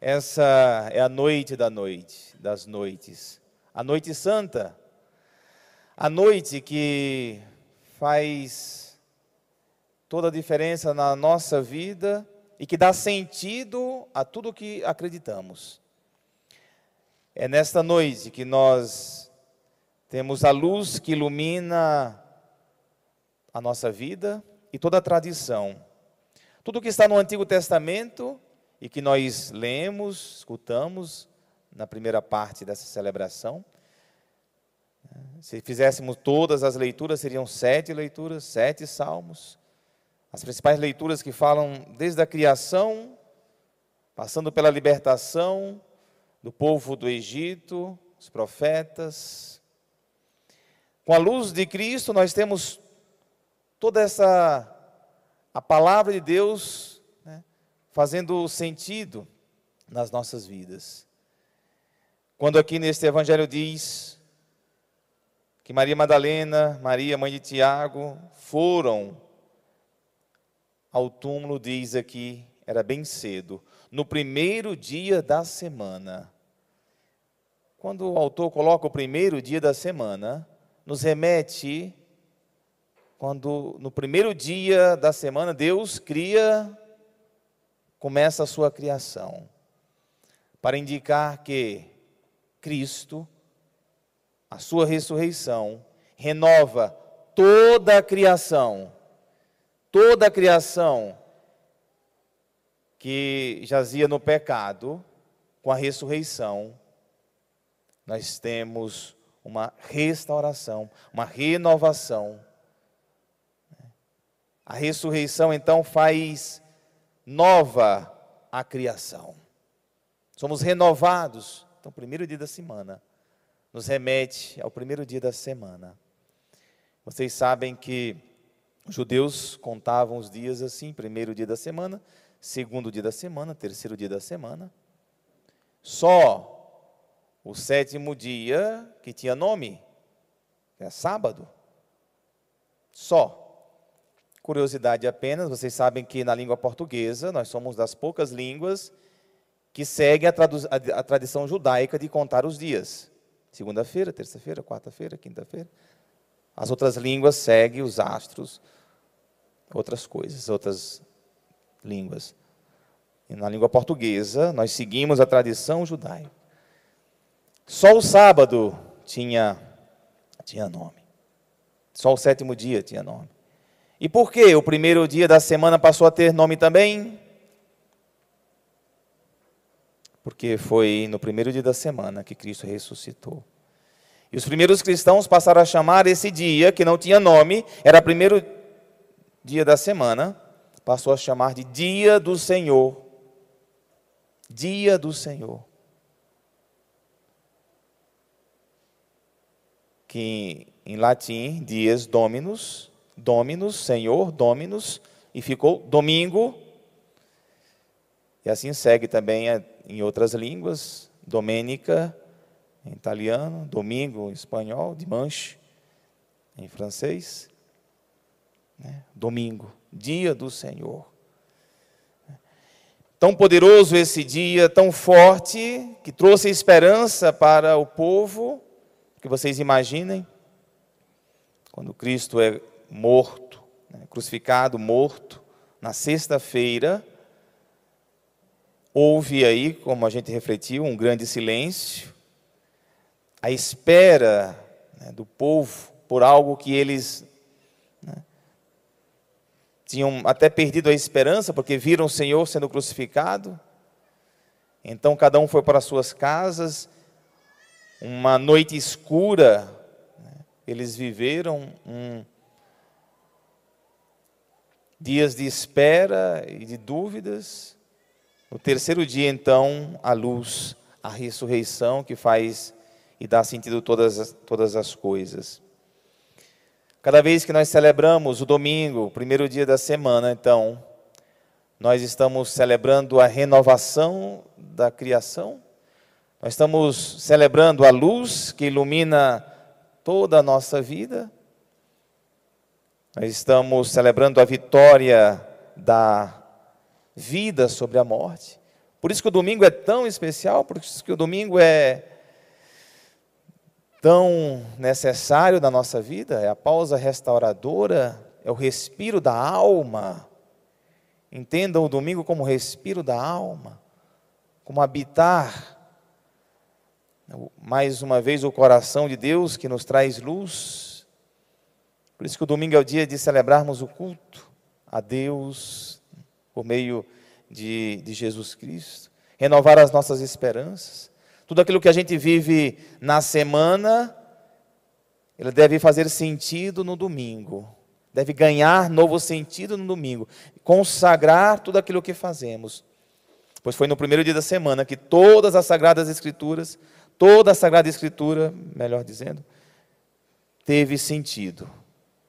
Essa é a noite da noite, das noites. A noite santa. A noite que faz toda a diferença na nossa vida e que dá sentido a tudo que acreditamos. É nesta noite que nós temos a luz que ilumina a nossa vida e toda a tradição. Tudo que está no Antigo Testamento e que nós lemos, escutamos na primeira parte dessa celebração. Se fizéssemos todas as leituras, seriam sete leituras, sete salmos. As principais leituras que falam desde a criação, passando pela libertação, do povo do Egito, os profetas. Com a luz de Cristo, nós temos toda essa a palavra de Deus fazendo sentido nas nossas vidas. Quando aqui neste evangelho diz que Maria Madalena, Maria, mãe de Tiago, foram ao túmulo, diz aqui, era bem cedo, no primeiro dia da semana. Quando o autor coloca o primeiro dia da semana, nos remete quando no primeiro dia da semana Deus cria, começa a sua criação, para indicar que Cristo, a sua ressurreição, renova toda a criação, toda a criação que jazia no pecado, com a ressurreição, nós temos uma restauração, uma renovação. A ressurreição então faz nova a criação. Somos renovados. Então, primeiro dia da semana nos remete ao primeiro dia da semana. Vocês sabem que os judeus contavam os dias assim: primeiro dia da semana, segundo dia da semana, terceiro dia da semana. Só o sétimo dia que tinha nome, é sábado. Só. Curiosidade apenas, vocês sabem que na língua portuguesa nós somos das poucas línguas que seguem a, a, a tradição judaica de contar os dias. Segunda-feira, terça-feira, quarta-feira, quinta-feira. As outras línguas seguem os astros, outras coisas, outras línguas. E na língua portuguesa, nós seguimos a tradição judaica. Só o sábado tinha, tinha nome. Só o sétimo dia tinha nome. E por que o primeiro dia da semana passou a ter nome também? Porque foi no primeiro dia da semana que Cristo ressuscitou. E os primeiros cristãos passaram a chamar esse dia, que não tinha nome, era o primeiro dia da semana, passou a chamar de Dia do Senhor. Dia do Senhor. Que em latim, dies dominus, dominus, Senhor, dominus, e ficou domingo. E assim segue também em outras línguas, domenica em italiano, domingo em espanhol, dimanche em francês. Né? Domingo, dia do Senhor. Tão poderoso esse dia, tão forte, que trouxe esperança para o povo, que vocês imaginem, quando Cristo é morto, né, crucificado, morto, na sexta-feira, houve aí, como a gente refletiu, um grande silêncio, a espera né, do povo por algo que eles né, tinham até perdido a esperança, porque viram o Senhor sendo crucificado. Então cada um foi para suas casas, uma noite escura, né? eles viveram um, dias de espera e de dúvidas. No terceiro dia, então, a luz, a ressurreição que faz e dá sentido todas, todas as coisas. Cada vez que nós celebramos o domingo, o primeiro dia da semana, então, nós estamos celebrando a renovação da criação, nós estamos celebrando a luz que ilumina toda a nossa vida, nós estamos celebrando a vitória da vida sobre a morte, Por isso que o domingo é tão especial, por isso que o domingo é tão necessário na nossa vida, é a pausa restauradora, é o respiro da alma. Entendam o domingo como respiro da alma, como habitar mais uma vez o coração de Deus que nos traz luz. Por isso que o domingo é o dia de celebrarmos o culto a Deus por meio de, de Jesus Cristo, renovar as nossas esperanças. Tudo aquilo que a gente vive na semana, ele deve fazer sentido no domingo, deve ganhar novo sentido no domingo, consagrar tudo aquilo que fazemos. Pois foi no primeiro dia da semana que todas as sagradas escrituras Toda a Sagrada Escritura, melhor dizendo, teve sentido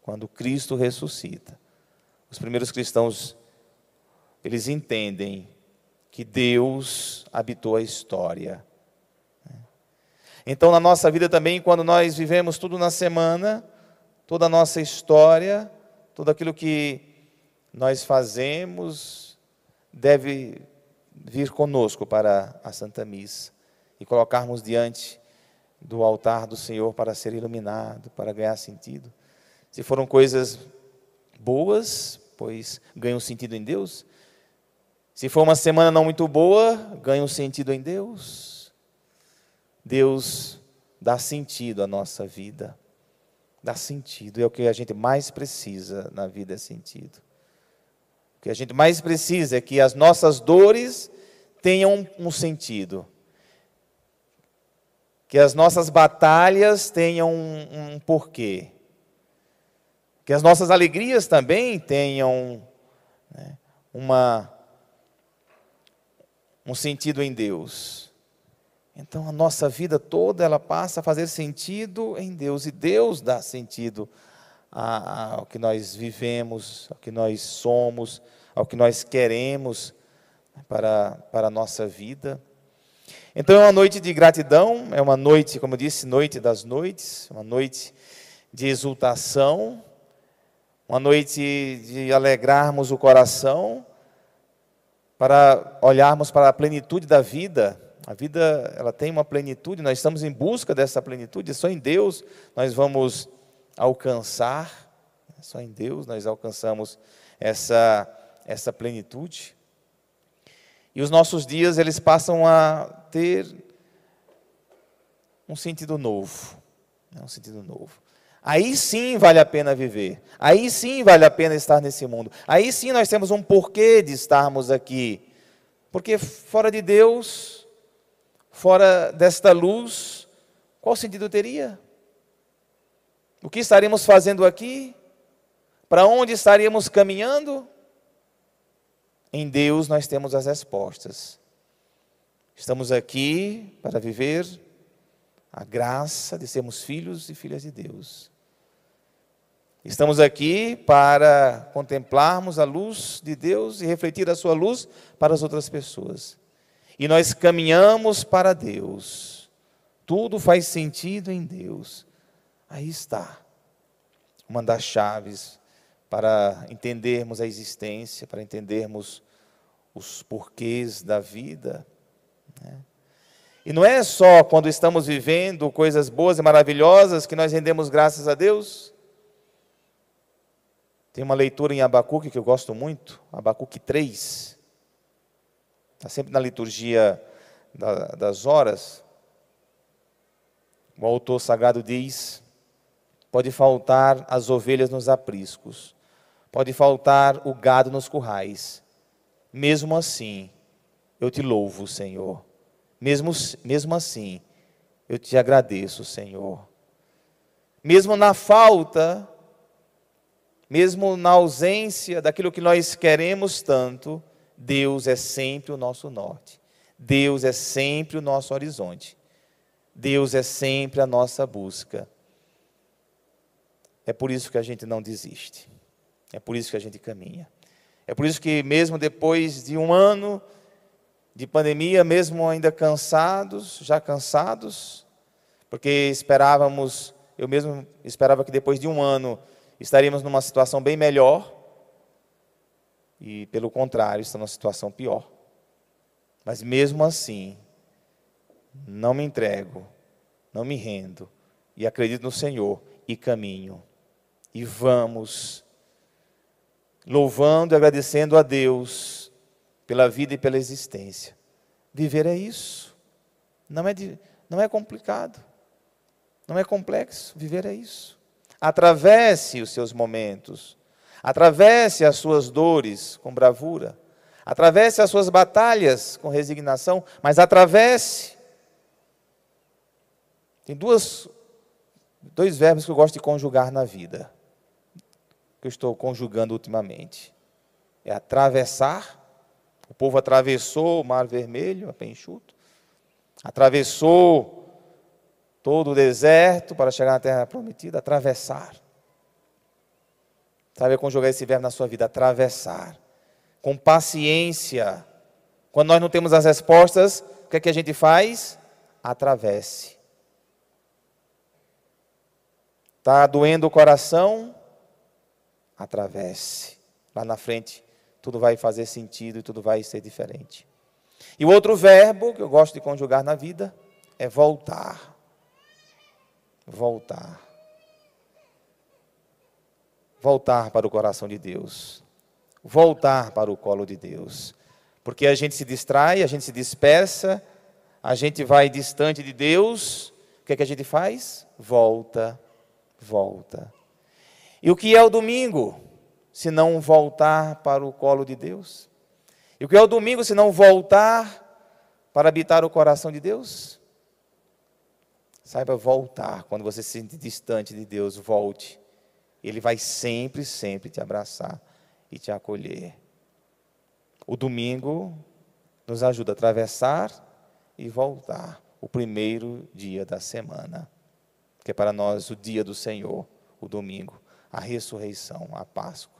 quando Cristo ressuscita. Os primeiros cristãos, eles entendem que Deus habitou a história. Então, na nossa vida também, quando nós vivemos tudo na semana, toda a nossa história, tudo aquilo que nós fazemos, deve vir conosco para a Santa Missa e colocarmos diante do altar do Senhor para ser iluminado, para ganhar sentido. Se foram coisas boas, pois ganham sentido em Deus. Se for uma semana não muito boa, ganham sentido em Deus. Deus dá sentido à nossa vida. Dá sentido. É o que a gente mais precisa na vida é sentido. O que a gente mais precisa é que as nossas dores tenham um sentido que as nossas batalhas tenham um, um porquê, que as nossas alegrias também tenham né, uma, um sentido em Deus. Então a nossa vida toda ela passa a fazer sentido em Deus e Deus dá sentido ao que nós vivemos, ao que nós somos, ao que nós queremos para, para a nossa vida. Então é uma noite de gratidão, é uma noite, como eu disse, noite das noites, uma noite de exultação, uma noite de alegrarmos o coração, para olharmos para a plenitude da vida. A vida, ela tem uma plenitude, nós estamos em busca dessa plenitude, só em Deus nós vamos alcançar, só em Deus nós alcançamos essa, essa plenitude. E os nossos dias, eles passam a ter um sentido novo. Né, um sentido novo. Aí sim vale a pena viver. Aí sim vale a pena estar nesse mundo. Aí sim nós temos um porquê de estarmos aqui. Porque fora de Deus, fora desta luz, qual sentido teria? O que estaríamos fazendo aqui? Para onde estaríamos caminhando? Em Deus nós temos as respostas. Estamos aqui para viver a graça de sermos filhos e filhas de Deus. Estamos aqui para contemplarmos a luz de Deus e refletir a sua luz para as outras pessoas. E nós caminhamos para Deus. Tudo faz sentido em Deus. Aí está uma das chaves para entendermos a existência, para entendermos os porquês da vida. Né? E não é só quando estamos vivendo coisas boas e maravilhosas que nós rendemos graças a Deus. Tem uma leitura em Abacuque que eu gosto muito, Abacuque 3. Está sempre na liturgia das horas. O autor sagrado diz: pode faltar as ovelhas nos apriscos, Pode faltar o gado nos currais. Mesmo assim, eu te louvo, Senhor. Mesmo, mesmo assim, eu te agradeço, Senhor. Mesmo na falta, mesmo na ausência daquilo que nós queremos tanto, Deus é sempre o nosso norte. Deus é sempre o nosso horizonte. Deus é sempre a nossa busca. É por isso que a gente não desiste. É por isso que a gente caminha. É por isso que, mesmo depois de um ano de pandemia, mesmo ainda cansados, já cansados, porque esperávamos, eu mesmo esperava que depois de um ano estaríamos numa situação bem melhor, e pelo contrário, estamos numa situação pior. Mas mesmo assim, não me entrego, não me rendo e acredito no Senhor e caminho. E vamos louvando e agradecendo a Deus pela vida e pela existência. Viver é isso. Não é, de, não é complicado. Não é complexo. Viver é isso. Atravesse os seus momentos. Atravesse as suas dores com bravura. Atravesse as suas batalhas com resignação, mas atravesse. Tem duas, dois verbos que eu gosto de conjugar na vida, que eu estou conjugando ultimamente. É atravessar. Povo atravessou o Mar Vermelho, a pé. Atravessou todo o deserto para chegar na terra prometida, atravessar. Sabe conjugar esse verbo na sua vida, atravessar. Com paciência. Quando nós não temos as respostas, o que é que a gente faz? Atravesse. Está doendo o coração? Atravesse. Lá na frente, tudo vai fazer sentido e tudo vai ser diferente. E o outro verbo que eu gosto de conjugar na vida é voltar voltar. Voltar para o coração de Deus. Voltar para o colo de Deus. Porque a gente se distrai, a gente se dispersa, a gente vai distante de Deus. O que é que a gente faz? Volta, volta. E o que é o domingo? Se não voltar para o colo de Deus? E o que é o domingo se não voltar para habitar o coração de Deus? Saiba voltar. Quando você se sente distante de Deus, volte. Ele vai sempre, sempre te abraçar e te acolher. O domingo nos ajuda a atravessar e voltar o primeiro dia da semana, que é para nós o dia do Senhor, o domingo, a ressurreição, a Páscoa.